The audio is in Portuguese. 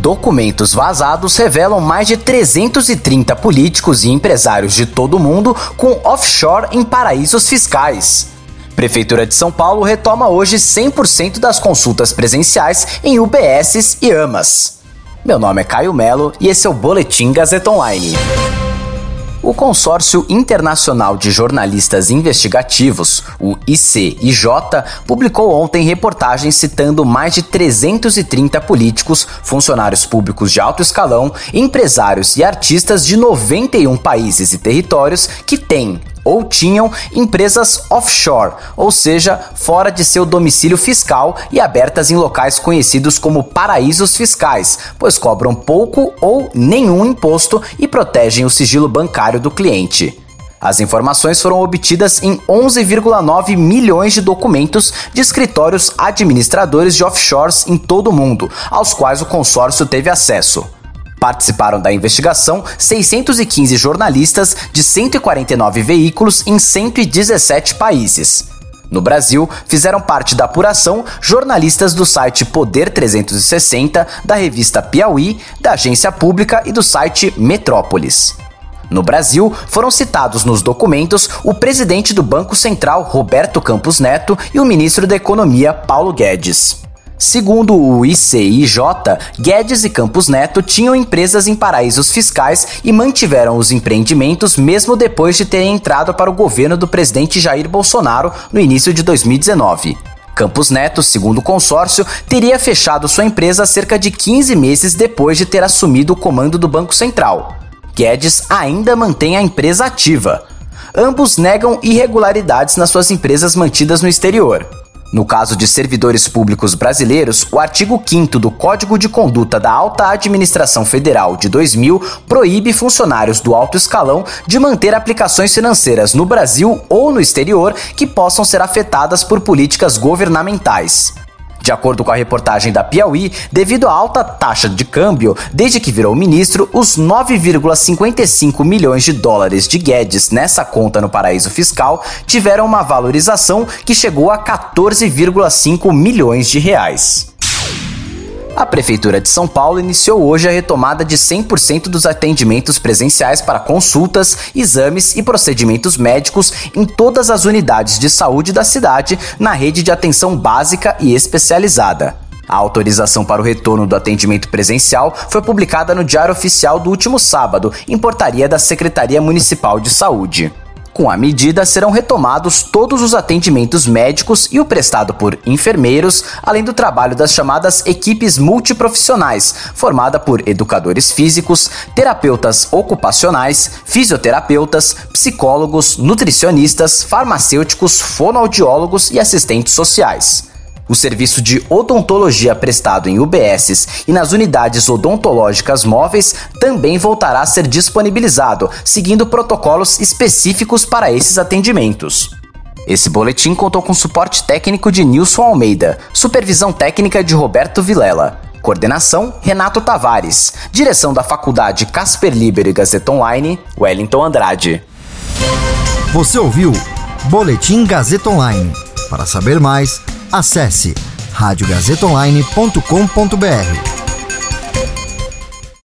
Documentos vazados revelam mais de 330 políticos e empresários de todo o mundo com offshore em paraísos fiscais. Prefeitura de São Paulo retoma hoje 100% das consultas presenciais em UBSs e AMAs. Meu nome é Caio Melo e esse é o Boletim Gazeta Online. O Consórcio Internacional de Jornalistas Investigativos, o ICIJ, publicou ontem reportagens citando mais de 330 políticos, funcionários públicos de alto escalão, empresários e artistas de 91 países e territórios que têm ou tinham empresas offshore, ou seja, fora de seu domicílio fiscal e abertas em locais conhecidos como paraísos fiscais, pois cobram pouco ou nenhum imposto e protegem o sigilo bancário do cliente. As informações foram obtidas em 11,9 milhões de documentos de escritórios administradores de offshores em todo o mundo, aos quais o consórcio teve acesso. Participaram da investigação 615 jornalistas de 149 veículos em 117 países. No Brasil, fizeram parte da apuração jornalistas do site Poder 360, da revista Piauí, da Agência Pública e do site Metrópolis. No Brasil, foram citados nos documentos o presidente do Banco Central, Roberto Campos Neto, e o ministro da Economia, Paulo Guedes. Segundo o ICIJ, Guedes e Campos Neto tinham empresas em paraísos fiscais e mantiveram os empreendimentos mesmo depois de terem entrado para o governo do presidente Jair Bolsonaro no início de 2019. Campos Neto, segundo o consórcio, teria fechado sua empresa cerca de 15 meses depois de ter assumido o comando do Banco Central. Guedes ainda mantém a empresa ativa. Ambos negam irregularidades nas suas empresas mantidas no exterior. No caso de servidores públicos brasileiros, o artigo 5 do Código de Conduta da Alta Administração Federal de 2000 proíbe funcionários do alto escalão de manter aplicações financeiras no Brasil ou no exterior que possam ser afetadas por políticas governamentais. De acordo com a reportagem da Piauí, devido à alta taxa de câmbio, desde que virou ministro, os 9,55 milhões de dólares de Guedes nessa conta no paraíso fiscal tiveram uma valorização que chegou a 14,5 milhões de reais. A Prefeitura de São Paulo iniciou hoje a retomada de 100% dos atendimentos presenciais para consultas, exames e procedimentos médicos em todas as unidades de saúde da cidade na rede de atenção básica e especializada. A autorização para o retorno do atendimento presencial foi publicada no Diário Oficial do último sábado, em portaria da Secretaria Municipal de Saúde. Com a medida, serão retomados todos os atendimentos médicos e o prestado por enfermeiros, além do trabalho das chamadas equipes multiprofissionais, formada por educadores físicos, terapeutas ocupacionais, fisioterapeutas, psicólogos, nutricionistas, farmacêuticos, fonoaudiólogos e assistentes sociais. O serviço de odontologia prestado em UBSs e nas unidades odontológicas móveis também voltará a ser disponibilizado, seguindo protocolos específicos para esses atendimentos. Esse boletim contou com suporte técnico de Nilson Almeida, supervisão técnica de Roberto Vilela. Coordenação: Renato Tavares. Direção da Faculdade Casper Libero e Gazeta Online, Wellington Andrade. Você ouviu Boletim Gazeta Online. Para saber mais, acesse radiogazetaonline.com.br.